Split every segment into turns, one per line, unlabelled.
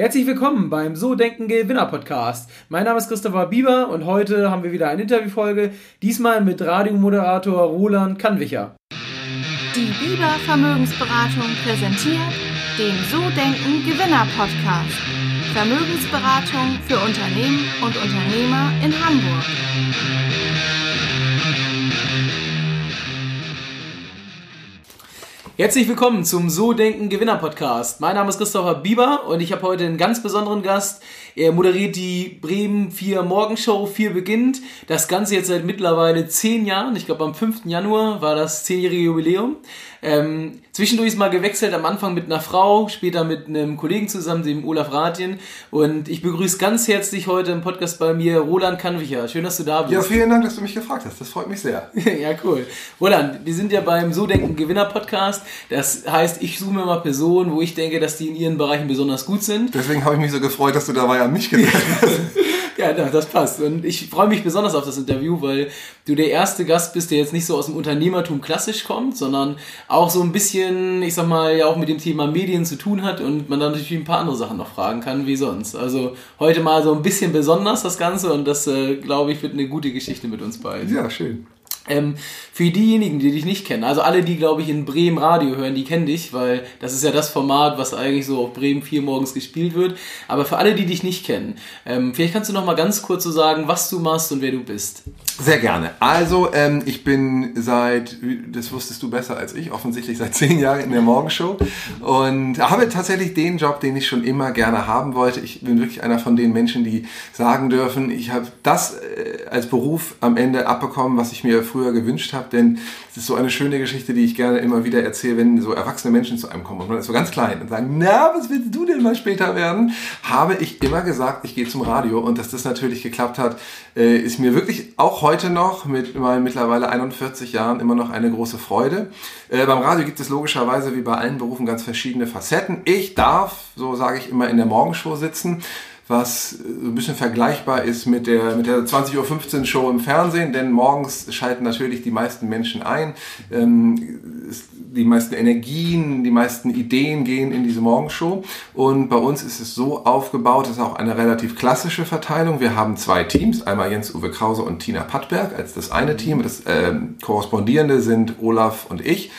Herzlich willkommen beim So Denken Gewinner Podcast. Mein Name ist Christopher Bieber und heute haben wir wieder eine Interviewfolge, diesmal mit Radiomoderator Roland Kannwicher.
Die Bieber Vermögensberatung präsentiert den So Denken Gewinner Podcast. Vermögensberatung für Unternehmen und Unternehmer in Hamburg.
Herzlich willkommen zum So Denken Gewinner Podcast. Mein Name ist Christopher Bieber und ich habe heute einen ganz besonderen Gast. Er moderiert die Bremen 4 Morgenshow 4 beginnt. Das Ganze jetzt seit mittlerweile zehn Jahren. Ich glaube am 5. Januar war das zehnjährige Jubiläum. Ähm, zwischendurch ist mal gewechselt, am Anfang mit einer Frau, später mit einem Kollegen zusammen, dem Olaf Ratjen. Und ich begrüße ganz herzlich heute im Podcast bei mir Roland Kannwicher. Schön, dass du da bist.
Ja, vielen Dank, dass du mich gefragt hast. Das freut mich sehr.
ja, cool. Roland, wir sind ja beim So Denken Gewinner Podcast. Das heißt, ich suche mir mal Personen, wo ich denke, dass die in ihren Bereichen besonders gut sind.
Deswegen habe ich mich so gefreut, dass du dabei an mich gedacht hast.
Ja, das passt. Und ich freue mich besonders auf das Interview, weil du der erste Gast bist, der jetzt nicht so aus dem Unternehmertum klassisch kommt, sondern auch so ein bisschen, ich sag mal, ja auch mit dem Thema Medien zu tun hat und man dann natürlich ein paar andere Sachen noch fragen kann, wie sonst. Also heute mal so ein bisschen besonders das Ganze und das, äh, glaube ich, wird eine gute Geschichte mit uns beiden.
Ja, schön.
Ähm, für diejenigen, die dich nicht kennen, also alle, die, glaube ich, in Bremen Radio hören, die kennen dich, weil das ist ja das Format, was eigentlich so auf Bremen 4 morgens gespielt wird. Aber für alle, die dich nicht kennen, ähm, vielleicht kannst du noch mal ganz kurz so sagen, was du machst und wer du bist.
Sehr gerne. Also, ähm, ich bin seit, das wusstest du besser als ich, offensichtlich seit zehn Jahren in der Morgenshow und habe tatsächlich den Job, den ich schon immer gerne haben wollte. Ich bin wirklich einer von den Menschen, die sagen dürfen, ich habe das äh, als Beruf am Ende abbekommen, was ich mir früher früher gewünscht habe, denn es ist so eine schöne Geschichte, die ich gerne immer wieder erzähle, wenn so erwachsene Menschen zu einem kommen und man ist so ganz klein und sagen, na, was willst du denn mal später werden? Habe ich immer gesagt, ich gehe zum Radio und dass das natürlich geklappt hat, äh, ist mir wirklich auch heute noch mit meinen mittlerweile 41 Jahren immer noch eine große Freude. Äh, beim Radio gibt es logischerweise wie bei allen Berufen ganz verschiedene Facetten. Ich darf, so sage ich immer, in der Morgenshow sitzen was so ein bisschen vergleichbar ist mit der, mit der 20.15 Uhr Show im Fernsehen, denn morgens schalten natürlich die meisten Menschen ein. Ähm, die meisten Energien, die meisten Ideen gehen in diese Morgenshow. Und bei uns ist es so aufgebaut, das ist auch eine relativ klassische Verteilung. Wir haben zwei Teams, einmal Jens-Uwe Krause und Tina Pattberg als das eine Team. Das äh, korrespondierende sind Olaf und ich.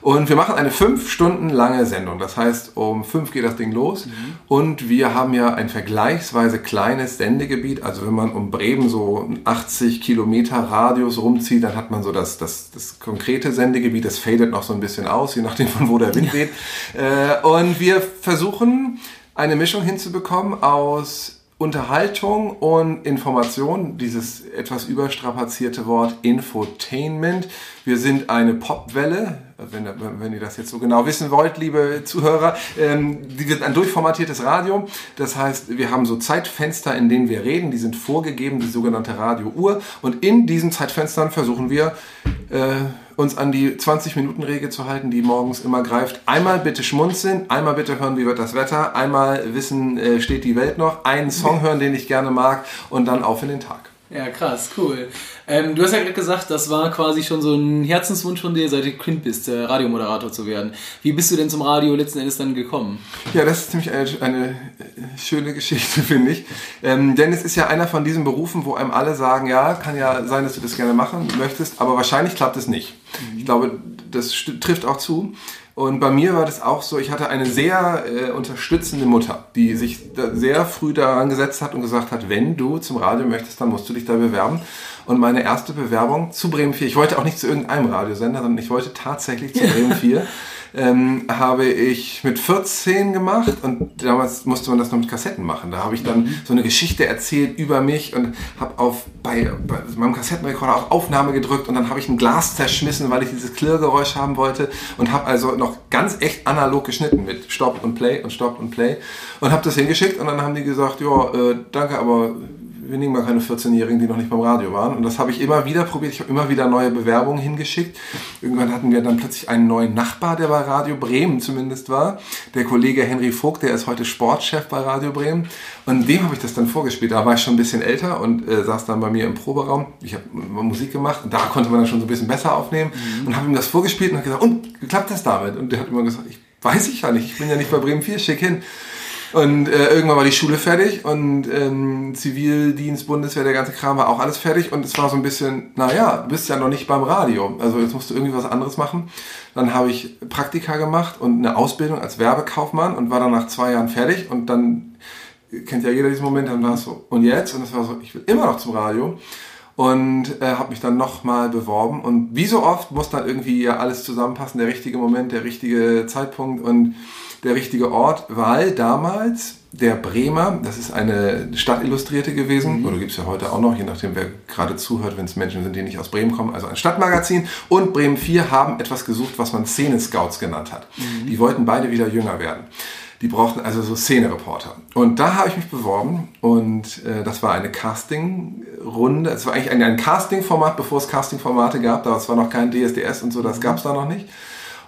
Und wir machen eine fünf Stunden lange Sendung. Das heißt, um fünf geht das Ding los. Mhm. Und wir haben ja ein vergleichsweise kleines Sendegebiet. Also wenn man um Bremen so 80 Kilometer Radius rumzieht, dann hat man so das, das, das konkrete Sendegebiet. Das fadet noch so ein bisschen aus, je nachdem von wo der Wind weht. Äh, und wir versuchen eine Mischung hinzubekommen aus Unterhaltung und Information, dieses etwas überstrapazierte Wort Infotainment. Wir sind eine Popwelle, wenn, wenn ihr das jetzt so genau wissen wollt, liebe Zuhörer. Ähm, die wird ein durchformatiertes Radio. Das heißt, wir haben so Zeitfenster, in denen wir reden. Die sind vorgegeben, die sogenannte Radiouhr. Und in diesen Zeitfenstern versuchen wir, äh, uns an die 20-Minuten-Regel zu halten, die morgens immer greift. Einmal bitte schmunzeln, einmal bitte hören, wie wird das Wetter, einmal wissen, äh, steht die Welt noch, einen Song hören, den ich gerne mag und dann auf in den Tag.
Ja, krass, cool. Ähm, du hast ja gerade gesagt, das war quasi schon so ein Herzenswunsch von dir, seit du Kind bist, äh, Radiomoderator zu werden. Wie bist du denn zum Radio letzten Endes dann gekommen?
Ja, das ist ziemlich eine, eine schöne Geschichte, finde ich. Ähm, denn es ist ja einer von diesen Berufen, wo einem alle sagen, ja, kann ja sein, dass du das gerne machen möchtest, aber wahrscheinlich klappt es nicht. Ich glaube, das trifft auch zu. Und bei mir war das auch so, ich hatte eine sehr äh, unterstützende Mutter, die sich sehr früh daran gesetzt hat und gesagt hat, wenn du zum Radio möchtest, dann musst du dich da bewerben. Und meine erste Bewerbung zu Bremen 4, ich wollte auch nicht zu irgendeinem Radiosender, sondern ich wollte tatsächlich zu Bremen 4. ähm, habe ich mit 14 gemacht und damals musste man das noch mit Kassetten machen. Da habe ich dann so eine Geschichte erzählt über mich und habe auf bei, bei meinem Kassettenrekorder auf Aufnahme gedrückt und dann habe ich ein Glas zerschmissen, weil ich dieses Klirrgeräusch haben wollte und habe also noch ganz echt analog geschnitten mit Stopp und Play und Stopp und Play und habe das hingeschickt und dann haben die gesagt, ja, äh, danke, aber wir nehmen mal keine 14-Jährigen, die noch nicht beim Radio waren. Und das habe ich immer wieder probiert. Ich habe immer wieder neue Bewerbungen hingeschickt. Irgendwann hatten wir dann plötzlich einen neuen Nachbar, der bei Radio Bremen zumindest war. Der Kollege Henry Vogt, der ist heute Sportchef bei Radio Bremen. Und dem habe ich das dann vorgespielt. Da war ich schon ein bisschen älter und äh, saß dann bei mir im Proberaum. Ich habe Musik gemacht und da konnte man dann schon so ein bisschen besser aufnehmen. Mhm. Und habe ihm das vorgespielt und habe gesagt, und, klappt das damit? Und der hat immer gesagt, ich weiß ich ja nicht, ich bin ja nicht bei Bremen 4, schick hin. Und äh, irgendwann war die Schule fertig und ähm, Zivildienst, Bundeswehr, der ganze Kram war auch alles fertig und es war so ein bisschen, naja, du bist ja noch nicht beim Radio, also jetzt musst du irgendwie was anderes machen. Dann habe ich Praktika gemacht und eine Ausbildung als Werbekaufmann und war dann nach zwei Jahren fertig und dann kennt ja jeder diesen Moment, dann war es so, und jetzt? Und es war so, ich will immer noch zum Radio und äh, habe mich dann nochmal beworben und wie so oft muss dann irgendwie ja alles zusammenpassen, der richtige Moment, der richtige Zeitpunkt und der richtige Ort, weil damals der Bremer, das ist eine Stadtillustrierte gewesen, mhm. oder gibt es ja heute auch noch, je nachdem wer gerade zuhört, wenn es Menschen sind, die nicht aus Bremen kommen, also ein Stadtmagazin und Bremen 4 haben etwas gesucht, was man Szene-Scouts genannt hat. Mhm. Die wollten beide wieder jünger werden. Die brauchten also so Szene-Reporter. Und da habe ich mich beworben und äh, das war eine Casting-Runde. Es war eigentlich ein, ein Casting-Format, bevor es Casting-Formate gab. Da war noch kein DSDS und so, das mhm. gab es da noch nicht.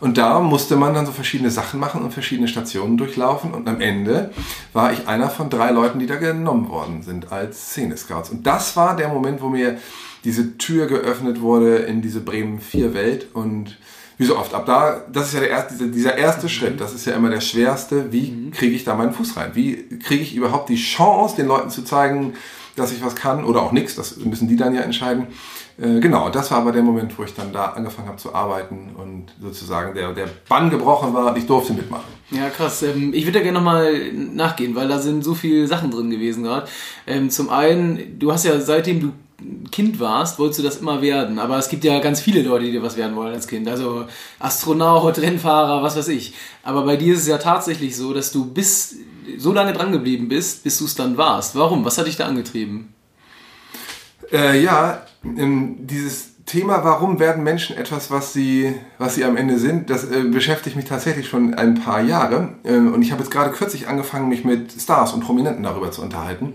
Und da musste man dann so verschiedene Sachen machen und verschiedene Stationen durchlaufen. Und am Ende war ich einer von drei Leuten, die da genommen worden sind als Szene-Scouts. Und das war der Moment, wo mir diese Tür geöffnet wurde in diese Bremen 4 Welt und wie so oft, ab da, das ist ja der erste, dieser erste mhm. Schritt, das ist ja immer der schwerste, wie kriege ich da meinen Fuß rein? Wie kriege ich überhaupt die Chance, den Leuten zu zeigen, dass ich was kann oder auch nichts, das müssen die dann ja entscheiden. Äh, genau, das war aber der Moment, wo ich dann da angefangen habe zu arbeiten und sozusagen der, der Bann gebrochen war und ich durfte mitmachen.
Ja, krass. Ähm, ich würde da gerne nochmal nachgehen, weil da sind so viele Sachen drin gewesen gerade. Ähm, zum einen, du hast ja seitdem du Kind warst, wolltest du das immer werden. Aber es gibt ja ganz viele Leute, die dir was werden wollen als Kind. Also Astronaut, Rennfahrer, was weiß ich. Aber bei dir ist es ja tatsächlich so, dass du bis so lange dran geblieben bist, bis du es dann warst. Warum? Was hat dich da angetrieben?
Äh, ja, dieses Thema, warum werden Menschen etwas, was sie, was sie am Ende sind, das äh, beschäftigt mich tatsächlich schon ein paar Jahre. Äh, und ich habe jetzt gerade kürzlich angefangen, mich mit Stars und Prominenten darüber zu unterhalten.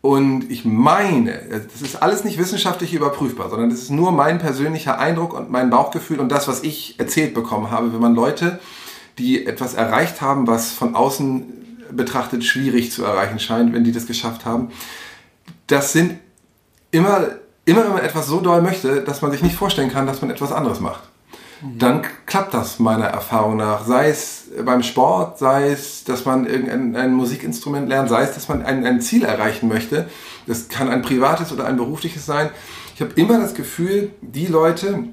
Und ich meine, das ist alles nicht wissenschaftlich überprüfbar, sondern das ist nur mein persönlicher Eindruck und mein Bauchgefühl und das, was ich erzählt bekommen habe, wenn man Leute, die etwas erreicht haben, was von außen betrachtet schwierig zu erreichen scheint, wenn die das geschafft haben, das sind immer, immer wenn man etwas so doll möchte, dass man sich nicht vorstellen kann, dass man etwas anderes macht dann klappt das meiner Erfahrung nach. Sei es beim Sport, sei es, dass man irgendein ein Musikinstrument lernt, sei es, dass man ein, ein Ziel erreichen möchte. Das kann ein privates oder ein berufliches sein. Ich habe immer das Gefühl, die Leute,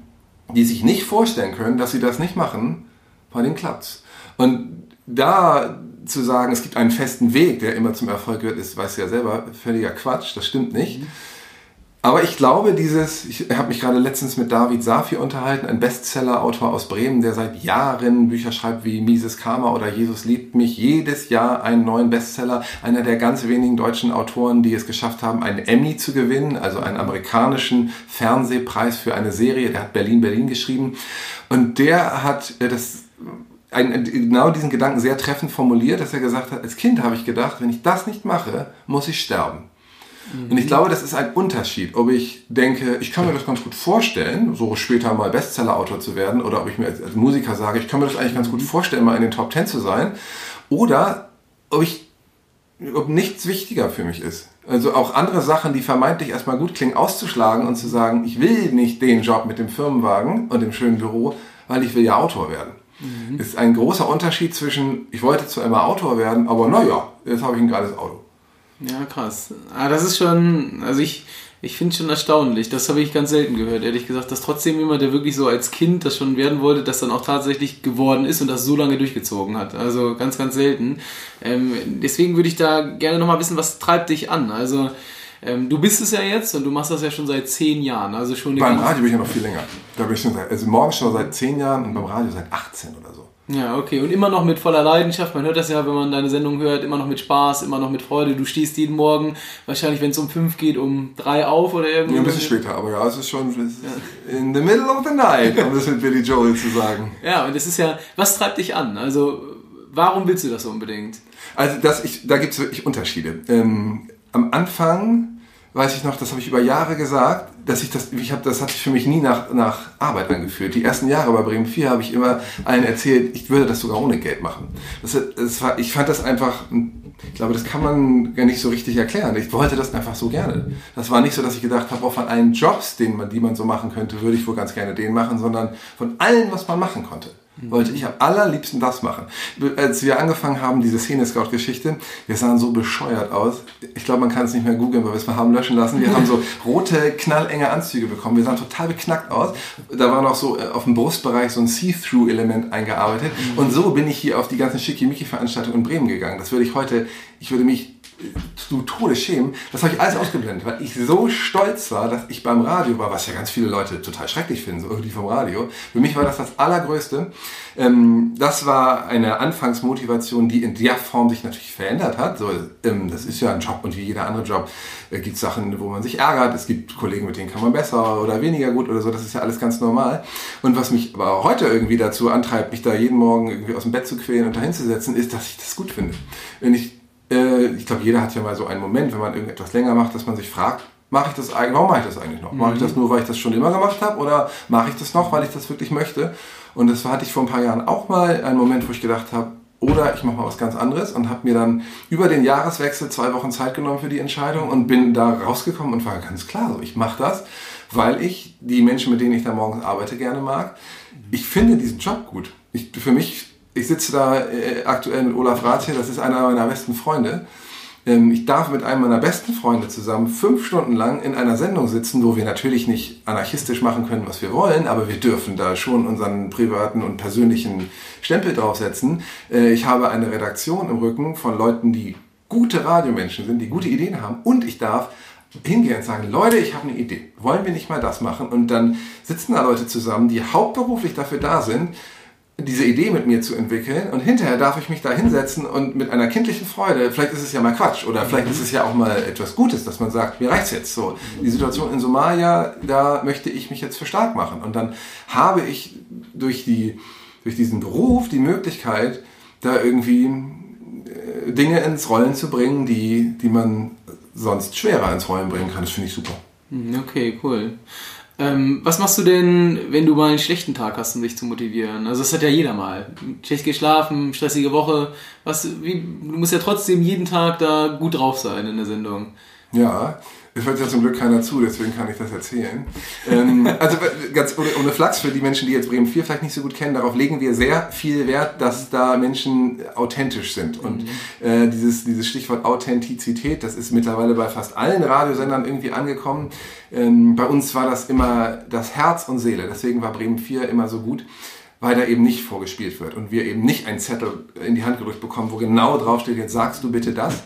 die sich nicht vorstellen können, dass sie das nicht machen, bei denen klappt's. Und da zu sagen, es gibt einen festen Weg, der immer zum Erfolg wird, ist, weißt du ja selber, völliger Quatsch, das stimmt nicht. Mhm. Aber ich glaube, dieses, ich habe mich gerade letztens mit David Safi unterhalten, ein Bestseller-Autor aus Bremen, der seit Jahren Bücher schreibt wie Mises Karma oder Jesus liebt mich, jedes Jahr einen neuen Bestseller, einer der ganz wenigen deutschen Autoren, die es geschafft haben, einen Emmy zu gewinnen, also einen amerikanischen Fernsehpreis für eine Serie, der hat Berlin Berlin geschrieben. Und der hat äh, das ein, genau diesen Gedanken sehr treffend formuliert, dass er gesagt hat, als Kind habe ich gedacht, wenn ich das nicht mache, muss ich sterben. Und ich glaube, das ist ein Unterschied, ob ich denke, ich kann mir das ganz gut vorstellen, so später mal Bestseller-Autor zu werden, oder ob ich mir als, als, Musiker sage, ich kann mir das eigentlich ganz gut vorstellen, mal in den Top Ten zu sein, oder ob ich, ob nichts wichtiger für mich ist. Also auch andere Sachen, die vermeintlich erstmal gut klingen, auszuschlagen und zu sagen, ich will nicht den Job mit dem Firmenwagen und dem schönen Büro, weil ich will ja Autor werden. Mhm. Ist ein großer Unterschied zwischen, ich wollte zwar immer Autor werden, aber naja, jetzt habe ich ein geiles Auto.
Ja, krass. Ah, das ist schon, also ich, ich finde es schon erstaunlich. Das habe ich ganz selten gehört, ehrlich gesagt, dass trotzdem jemand, der wirklich so als Kind das schon werden wollte, das dann auch tatsächlich geworden ist und das so lange durchgezogen hat. Also ganz, ganz selten. Ähm, deswegen würde ich da gerne nochmal wissen, was treibt dich an? Also ähm, du bist es ja jetzt und du machst das ja schon seit zehn Jahren. Also schon
beim Radio bin ich ja noch viel länger. Da bin ich schon seit, also morgens schon seit zehn Jahren und beim Radio seit 18 oder so.
Ja, okay. Und immer noch mit voller Leidenschaft. Man hört das ja, wenn man deine Sendung hört, immer noch mit Spaß, immer noch mit Freude. Du stehst jeden Morgen, wahrscheinlich, wenn es um fünf geht, um drei auf oder irgendwie.
Ja, ein bisschen später, aber ja, es ist schon ja. in the middle of the night, um das mit Billy Joel zu sagen.
Ja, und das ist ja, was treibt dich an? Also, warum willst du das unbedingt?
Also, das, ich, da gibt es wirklich Unterschiede. Ähm, am Anfang weiß ich noch, das habe ich über Jahre gesagt, dass ich das, ich habe, das hat sich für mich nie nach, nach Arbeit angefühlt. Die ersten Jahre bei Bremen 4 habe ich immer allen erzählt, ich würde das sogar ohne Geld machen. Das, das war, ich fand das einfach, ich glaube, das kann man gar nicht so richtig erklären. Ich wollte das einfach so gerne. Das war nicht so, dass ich gedacht habe, auch von allen Jobs, den man, die man so machen könnte, würde ich wohl ganz gerne den machen, sondern von allem, was man machen konnte. Wollte ich am allerliebsten das machen. Als wir angefangen haben, diese Szene-Scout-Geschichte, wir sahen so bescheuert aus. Ich glaube, man kann es nicht mehr googeln, weil wir es mal haben löschen lassen. Wir haben so rote, knallenge Anzüge bekommen. Wir sahen total beknackt aus. Da war noch so äh, auf dem Brustbereich so ein See-Through-Element eingearbeitet. Mhm. Und so bin ich hier auf die ganzen Schickimicki-Veranstaltungen in Bremen gegangen. Das würde ich heute, ich würde mich zu Tode schämen. Das habe ich alles ausgeblendet, weil ich so stolz war, dass ich beim Radio war, was ja ganz viele Leute total schrecklich finden, so irgendwie vom Radio. Für mich war das das Allergrößte. Ähm, das war eine Anfangsmotivation, die in der Form sich natürlich verändert hat. So, ähm, das ist ja ein Job und wie jeder andere Job äh, gibt es Sachen, wo man sich ärgert. Es gibt Kollegen, mit denen kann man besser oder weniger gut oder so. Das ist ja alles ganz normal. Und was mich aber heute irgendwie dazu antreibt, mich da jeden Morgen irgendwie aus dem Bett zu quälen und dahin zu setzen, ist, dass ich das gut finde. Wenn ich äh, ich glaube, jeder hat ja mal so einen Moment, wenn man irgendetwas länger macht, dass man sich fragt, mache ich das eigentlich, warum mache ich das eigentlich noch? Mhm. Mache ich das nur, weil ich das schon immer gemacht habe oder mache ich das noch, weil ich das wirklich möchte? Und das hatte ich vor ein paar Jahren auch mal einen Moment, wo ich gedacht habe, oder ich mache mal was ganz anderes und habe mir dann über den Jahreswechsel zwei Wochen Zeit genommen für die Entscheidung und bin da rausgekommen und war ganz klar so, ich mache das, weil ich die Menschen, mit denen ich da morgens arbeite, gerne mag. Ich finde diesen Job gut. Ich, für mich ich sitze da äh, aktuell mit Olaf Rath hier, das ist einer meiner besten Freunde. Ähm, ich darf mit einem meiner besten Freunde zusammen fünf Stunden lang in einer Sendung sitzen, wo wir natürlich nicht anarchistisch machen können, was wir wollen, aber wir dürfen da schon unseren privaten und persönlichen Stempel draufsetzen. Äh, ich habe eine Redaktion im Rücken von Leuten, die gute Radiomenschen sind, die gute Ideen haben und ich darf hingehen und sagen, Leute, ich habe eine Idee. Wollen wir nicht mal das machen? Und dann sitzen da Leute zusammen, die hauptberuflich dafür da sind, diese Idee mit mir zu entwickeln und hinterher darf ich mich da hinsetzen und mit einer kindlichen Freude, vielleicht ist es ja mal Quatsch oder vielleicht ist es ja auch mal etwas Gutes, dass man sagt, mir reicht's jetzt so. Die Situation in Somalia, da möchte ich mich jetzt für stark machen und dann habe ich durch die, durch diesen Beruf die Möglichkeit, da irgendwie äh, Dinge ins Rollen zu bringen, die, die man sonst schwerer ins Rollen bringen kann. Das finde ich super.
Hm, okay, cool. Ähm, was machst du denn, wenn du mal einen schlechten Tag hast, um dich zu motivieren? Also das hat ja jeder mal. Schlecht geschlafen, stressige Woche. Was, wie, du musst ja trotzdem jeden Tag da gut drauf sein in der Sendung.
Ja, es hört ja zum Glück keiner zu, deswegen kann ich das erzählen. ähm, also ganz ohne, ohne, Flachs für die Menschen, die jetzt Bremen 4 vielleicht nicht so gut kennen, darauf legen wir sehr viel Wert, dass da Menschen authentisch sind. Und mhm. äh, dieses, dieses Stichwort Authentizität, das ist mittlerweile bei fast allen Radiosendern irgendwie angekommen. Ähm, bei uns war das immer das Herz und Seele. Deswegen war Bremen 4 immer so gut weil da eben nicht vorgespielt wird und wir eben nicht einen Zettel in die Hand gedrückt bekommen, wo genau draufsteht, jetzt sagst du bitte das.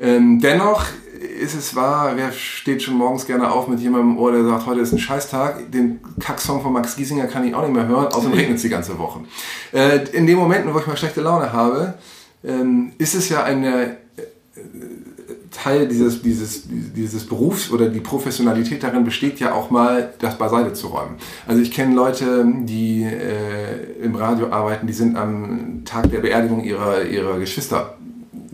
Ähm, dennoch ist es wahr, wer steht schon morgens gerne auf mit jemandem im Ohr, der sagt, heute ist ein Scheißtag, den Kacksong von Max Giesinger kann ich auch nicht mehr hören, außerdem regnet es die ganze Woche. Äh, in den Momenten, wo ich mal schlechte Laune habe, ähm, ist es ja eine äh, Teil dieses, dieses, dieses Berufs oder die Professionalität darin besteht ja auch mal, das beiseite zu räumen. Also ich kenne Leute, die äh, im Radio arbeiten, die sind am Tag der Beerdigung ihrer, ihrer Geschwister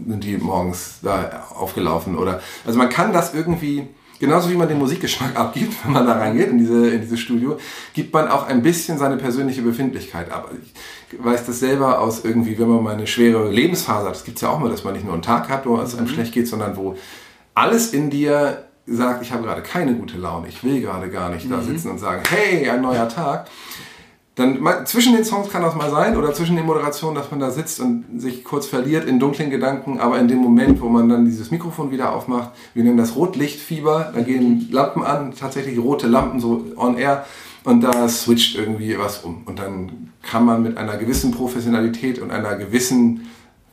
sind die morgens da aufgelaufen oder also man kann das irgendwie genauso wie man den Musikgeschmack abgibt, wenn man da reingeht in diese in dieses Studio, gibt man auch ein bisschen seine persönliche Befindlichkeit ab. Ich weiß das selber aus irgendwie, wenn man mal eine schwere Lebensphase hat, das gibt es ja auch mal, dass man nicht nur einen Tag hat, wo es einem mhm. schlecht geht, sondern wo alles in dir sagt, ich habe gerade keine gute Laune, ich will gerade gar nicht mhm. da sitzen und sagen, hey, ein neuer Tag dann mal, zwischen den Songs kann das mal sein oder zwischen den Moderationen, dass man da sitzt und sich kurz verliert in dunklen Gedanken, aber in dem Moment, wo man dann dieses Mikrofon wieder aufmacht, wir nennen das Rotlichtfieber, da gehen Lampen an, tatsächlich rote Lampen so on air und da switcht irgendwie was um und dann kann man mit einer gewissen Professionalität und einer gewissen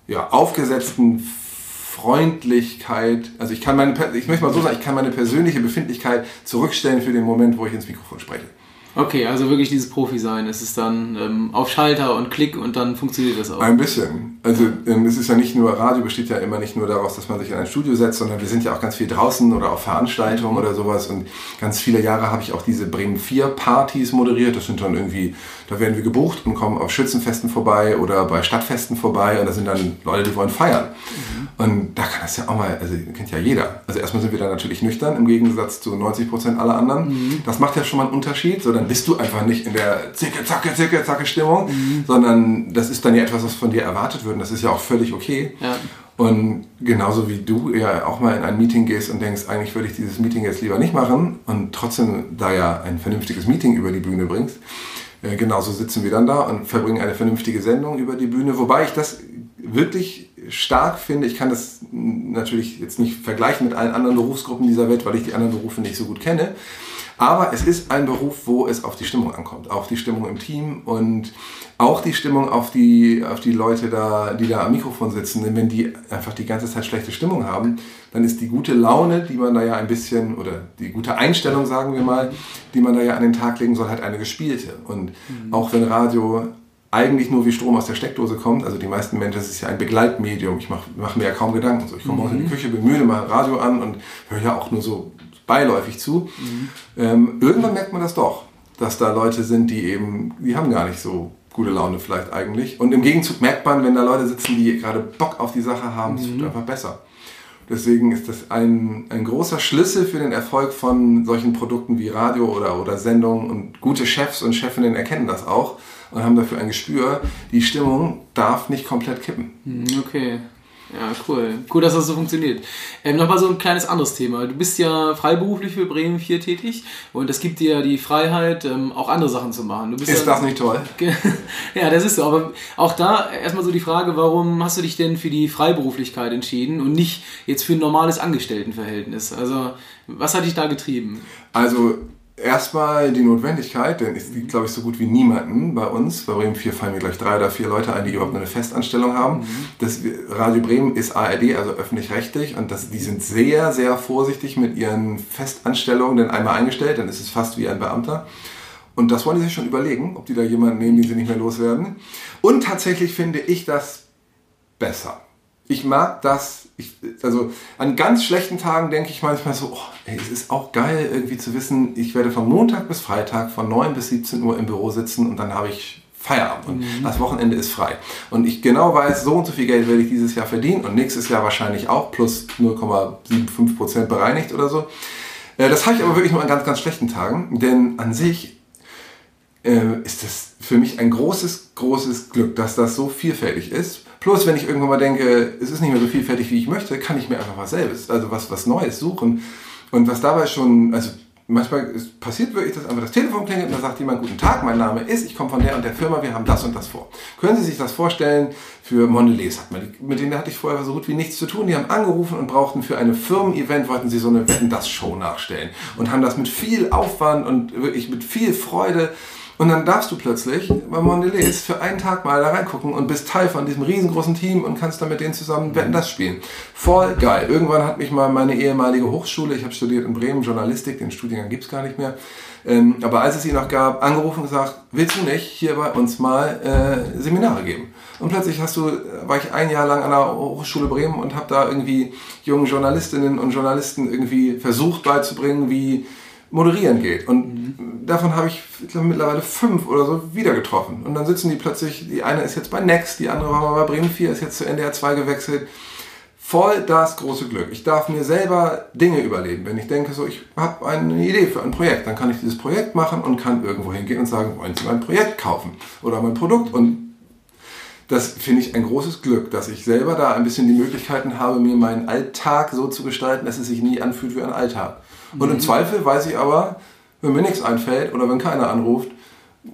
ja, aufgesetzten Freundlichkeit, also ich kann meine, ich möchte mal so sagen, ich kann meine persönliche Befindlichkeit zurückstellen für den Moment, wo ich ins Mikrofon spreche.
Okay, also wirklich dieses Profi-Sein. Es ist dann ähm, auf Schalter und Klick und dann funktioniert das auch.
Ein bisschen. Also ähm, es ist ja nicht nur, Radio besteht ja immer nicht nur daraus, dass man sich in ein Studio setzt, sondern wir sind ja auch ganz viel draußen oder auf Veranstaltungen oder sowas. Und ganz viele Jahre habe ich auch diese Bremen 4 Partys moderiert. Das sind dann irgendwie, da werden wir gebucht und kommen auf Schützenfesten vorbei oder bei Stadtfesten vorbei und da sind dann Leute, die wollen feiern. Mhm. Und da kann das ja auch mal, also kennt ja jeder. Also erstmal sind wir da natürlich nüchtern im Gegensatz zu 90 Prozent aller anderen. Mhm. Das macht ja schon mal einen Unterschied. So, dann bist du einfach nicht in der zicke, zacke, zicke, zacke Stimmung, mhm. sondern das ist dann ja etwas, was von dir erwartet wird. Und das ist ja auch völlig okay. Ja. Und genauso wie du ja auch mal in ein Meeting gehst und denkst, eigentlich würde ich dieses Meeting jetzt lieber nicht machen und trotzdem da ja ein vernünftiges Meeting über die Bühne bringst, Äh, genauso sitzen wir dann da und verbringen eine vernünftige Sendung über die Bühne, wobei ich das wirklich stark finde. Ich kann das natürlich jetzt nicht vergleichen mit allen anderen Berufsgruppen dieser Welt, weil ich die anderen Berufe nicht so gut kenne. Aber es ist ein Beruf, wo es auf die Stimmung ankommt, auf die Stimmung im Team und auch die Stimmung auf die, auf die Leute da, die da am Mikrofon sitzen. Denn wenn die einfach die ganze Zeit schlechte Stimmung haben, dann ist die gute Laune, die man da ja ein bisschen, oder die gute Einstellung, sagen wir mal, die man da ja an den Tag legen soll, halt eine gespielte. Und mhm. auch wenn Radio eigentlich nur wie Strom aus der Steckdose kommt. Also die meisten Menschen, das ist ja ein Begleitmedium. Ich mache mach mir ja kaum Gedanken. So, ich komme mhm. in die Küche, bemühe mal Radio an und höre ja auch nur so beiläufig zu. Mhm. Ähm, irgendwann merkt man das doch, dass da Leute sind, die eben, die haben gar nicht so gute Laune vielleicht eigentlich. Und im Gegenzug merkt man, wenn da Leute sitzen, die gerade Bock auf die Sache haben, es mhm. wird einfach besser. Deswegen ist das ein, ein großer Schlüssel für den Erfolg von solchen Produkten wie Radio oder, oder Sendungen. Und gute Chefs und Chefinnen erkennen das auch und haben dafür ein Gespür. Die Stimmung darf nicht komplett kippen.
Mhm, okay. Ja, cool. Cool, dass das so funktioniert. Ähm, Nochmal so ein kleines anderes Thema. Du bist ja freiberuflich für Bremen 4 tätig und das gibt dir die Freiheit, ähm, auch andere Sachen zu machen.
ist
ja,
das nicht toll?
ja, das ist so. Aber auch da erstmal so die Frage, warum hast du dich denn für die Freiberuflichkeit entschieden und nicht jetzt für ein normales Angestelltenverhältnis? Also, was hat dich da getrieben?
Also, Erstmal die Notwendigkeit, denn es gibt, glaube ich, so gut wie niemanden bei uns. Bei Bremen 4 fallen mir gleich drei oder vier Leute ein, die überhaupt eine Festanstellung haben. Mhm. Das Radio Bremen ist ARD, also öffentlich-rechtlich, und das, die sind sehr, sehr vorsichtig mit ihren Festanstellungen, denn einmal eingestellt, dann ist es fast wie ein Beamter. Und das wollen die sich schon überlegen, ob die da jemanden nehmen, den sie nicht mehr loswerden. Und tatsächlich finde ich das besser ich mag das, ich, also an ganz schlechten Tagen denke ich manchmal so, oh, ey, es ist auch geil irgendwie zu wissen, ich werde von Montag bis Freitag von 9 bis 17 Uhr im Büro sitzen und dann habe ich Feierabend und mhm. das Wochenende ist frei. Und ich genau weiß, so und so viel Geld werde ich dieses Jahr verdienen und nächstes Jahr wahrscheinlich auch plus 0,75 Prozent bereinigt oder so. Äh, das habe ich aber wirklich nur an ganz, ganz schlechten Tagen, denn an sich äh, ist das für mich ein großes, großes Glück, dass das so vielfältig ist Plus, wenn ich irgendwann mal denke, es ist nicht mehr so vielfältig, wie ich möchte, kann ich mir einfach was selbst, also was, was Neues suchen. Und was dabei schon, also manchmal passiert wirklich, dass einfach das Telefon klingelt und da sagt jemand, guten Tag, mein Name ist, ich komme von der und der Firma, wir haben das und das vor. Können Sie sich das vorstellen? Für Mondelez hat man, mit denen hatte ich vorher so gut wie nichts zu tun. Die haben angerufen und brauchten für eine Firmen-Event, wollten sie so eine Wetten-Das-Show nachstellen und haben das mit viel Aufwand und wirklich mit viel Freude und dann darfst du plötzlich bei Mondelez für einen Tag mal da reingucken und bist Teil von diesem riesengroßen Team und kannst dann mit denen zusammen Wetten das spielen. Voll geil. Irgendwann hat mich mal meine ehemalige Hochschule, ich habe studiert in Bremen Journalistik, den Studiengang gibt es gar nicht mehr, ähm, aber als es ihn noch gab, angerufen und gesagt, willst du nicht hier bei uns mal äh, Seminare geben? Und plötzlich hast du, war ich ein Jahr lang an der Hochschule Bremen und habe da irgendwie jungen Journalistinnen und Journalisten irgendwie versucht beizubringen, wie moderieren geht. Und mhm. davon habe ich, glaube, mittlerweile fünf oder so wieder getroffen. Und dann sitzen die plötzlich, die eine ist jetzt bei Next, die andere war mal bei Bremen 4, ist jetzt zu NDR 2 gewechselt. Voll das große Glück. Ich darf mir selber Dinge überleben. Wenn ich denke, so, ich habe eine Idee für ein Projekt, dann kann ich dieses Projekt machen und kann irgendwo hingehen und sagen, wollen Sie mein Projekt kaufen oder mein Produkt? Und das finde ich ein großes Glück, dass ich selber da ein bisschen die Möglichkeiten habe, mir meinen Alltag so zu gestalten, dass es sich nie anfühlt wie ein Alltag. Und mhm. im Zweifel weiß ich aber, wenn mir nichts einfällt oder wenn keiner anruft,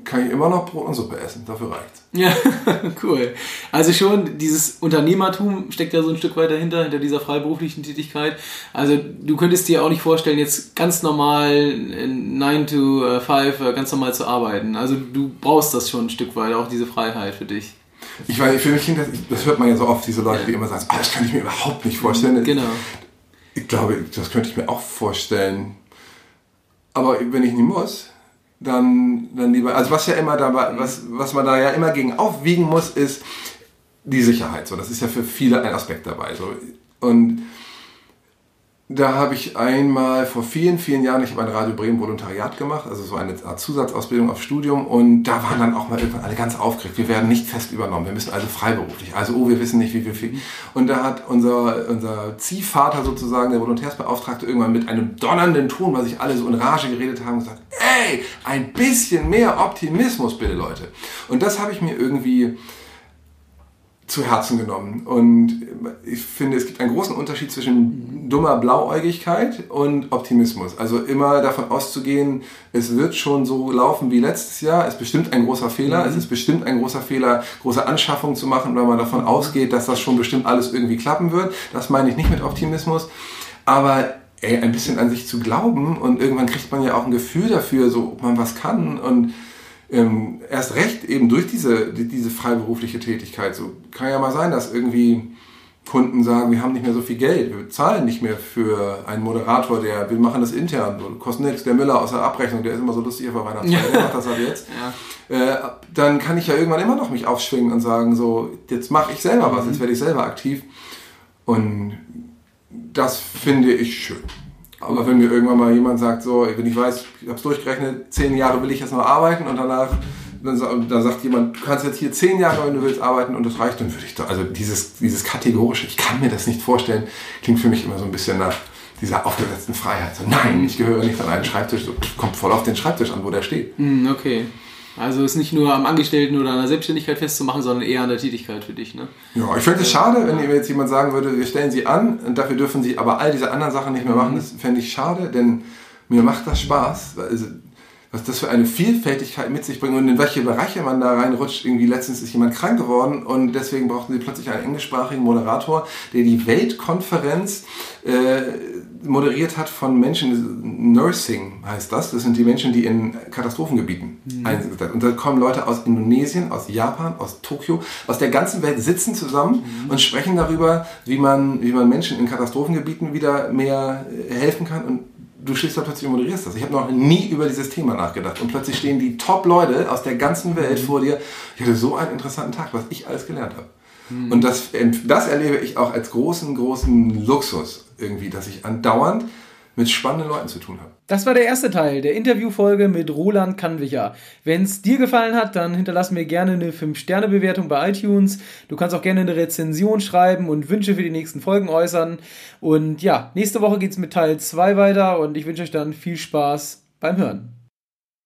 kann ich immer noch Brot und Suppe essen. Dafür reicht's.
Ja, cool. Also schon dieses Unternehmertum steckt ja so ein Stück weit dahinter, hinter dieser freiberuflichen Tätigkeit. Also du könntest dir auch nicht vorstellen, jetzt ganz normal 9 to 5 äh, ganz normal zu arbeiten. Also du brauchst das schon ein Stück weit, auch diese Freiheit für dich.
Ich weiß, für mich klingt das, das hört man ja so oft, diese Leute, ja. die immer sagen, oh, das kann ich mir überhaupt nicht vorstellen.
Genau.
Ich glaube, das könnte ich mir auch vorstellen. Aber wenn ich nicht muss, dann, dann lieber. Also was ja immer dabei, was, was man da ja immer gegen aufwiegen muss, ist die Sicherheit. So, das ist ja für viele ein Aspekt dabei. So. Und da habe ich einmal vor vielen, vielen Jahren, ich habe ein Radio Bremen Volontariat gemacht, also so eine Art Zusatzausbildung auf Studium und da waren dann auch mal irgendwann alle ganz aufgeregt. Wir werden nicht fest übernommen, wir müssen also freiberuflich. Also, oh, wir wissen nicht, wie viel. Und da hat unser, unser Ziehvater sozusagen, der Volontärsbeauftragte, irgendwann mit einem donnernden Ton, weil sich alle so in Rage geredet haben, gesagt, ey, ein bisschen mehr Optimismus bitte, Leute. Und das habe ich mir irgendwie zu Herzen genommen. Und ich finde, es gibt einen großen Unterschied zwischen dummer Blauäugigkeit und Optimismus. Also immer davon auszugehen, es wird schon so laufen wie letztes Jahr, ist bestimmt ein großer Fehler. Mhm. Es ist bestimmt ein großer Fehler, große Anschaffungen zu machen, weil man davon ausgeht, dass das schon bestimmt alles irgendwie klappen wird. Das meine ich nicht mit Optimismus. Aber ey, ein bisschen an sich zu glauben und irgendwann kriegt man ja auch ein Gefühl dafür, so ob man was kann und ähm, erst recht eben durch diese, diese freiberufliche Tätigkeit. So kann ja mal sein, dass irgendwie Kunden sagen, wir haben nicht mehr so viel Geld, wir zahlen nicht mehr für einen Moderator, der, wir machen das intern, so, kostet nichts, der Müller aus der Abrechnung, der ist immer so lustig auf Weihnachtszeit, der macht das ab jetzt. Ja. Äh, dann kann ich ja irgendwann immer noch mich aufschwingen und sagen, so, jetzt mache ich selber was, jetzt werde ich selber aktiv. Und das finde ich schön. Aber wenn mir irgendwann mal jemand sagt, so, wenn ich weiß, ich habe es durchgerechnet, zehn Jahre will ich jetzt noch arbeiten und danach, dann, dann, sagt jemand, du kannst jetzt hier zehn Jahre, wenn du willst, arbeiten und das reicht, dann würde ich doch, also dieses, dieses kategorische, ich kann mir das nicht vorstellen, klingt für mich immer so ein bisschen nach dieser aufgesetzten Freiheit. So, nein, ich gehöre nicht an einen Schreibtisch, so, kommt voll auf den Schreibtisch an, wo der steht.
Hm, okay. Also ist nicht nur am Angestellten oder an der Selbstständigkeit festzumachen, sondern eher an der Tätigkeit für dich, ne?
Ja, ich finde es schade, wenn mir jetzt jemand sagen würde, wir stellen sie an und dafür dürfen sie aber all diese anderen Sachen nicht mehr machen. Mhm. Das fände ich schade, denn mir macht das Spaß. Also, was das für eine Vielfältigkeit mit sich bringt und in welche Bereiche man da reinrutscht. Irgendwie letztens ist jemand krank geworden und deswegen brauchten sie plötzlich einen englischsprachigen Moderator, der die Weltkonferenz äh, moderiert hat von Menschen, Nursing heißt das, das sind die Menschen, die in Katastrophengebieten mhm. eingesetzt sind. Und da kommen Leute aus Indonesien, aus Japan, aus Tokio, aus der ganzen Welt sitzen zusammen mhm. und sprechen darüber, wie man, wie man Menschen in Katastrophengebieten wieder mehr äh, helfen kann und du stehst da plötzlich und moderierst das. Ich habe noch nie über dieses Thema nachgedacht. Und plötzlich stehen die Top-Leute aus der ganzen Welt mhm. vor dir. Ich hatte so einen interessanten Tag, was ich alles gelernt habe. Mhm. Und das, das erlebe ich auch als großen, großen Luxus irgendwie, dass ich andauernd mit spannenden Leuten zu tun habe.
Das war der erste Teil der Interviewfolge mit Roland Kannwicher. Wenn es dir gefallen hat, dann hinterlass mir gerne eine 5-Sterne-Bewertung bei iTunes. Du kannst auch gerne eine Rezension schreiben und Wünsche für die nächsten Folgen äußern. Und ja, nächste Woche geht es mit Teil 2 weiter und ich wünsche euch dann viel Spaß beim Hören.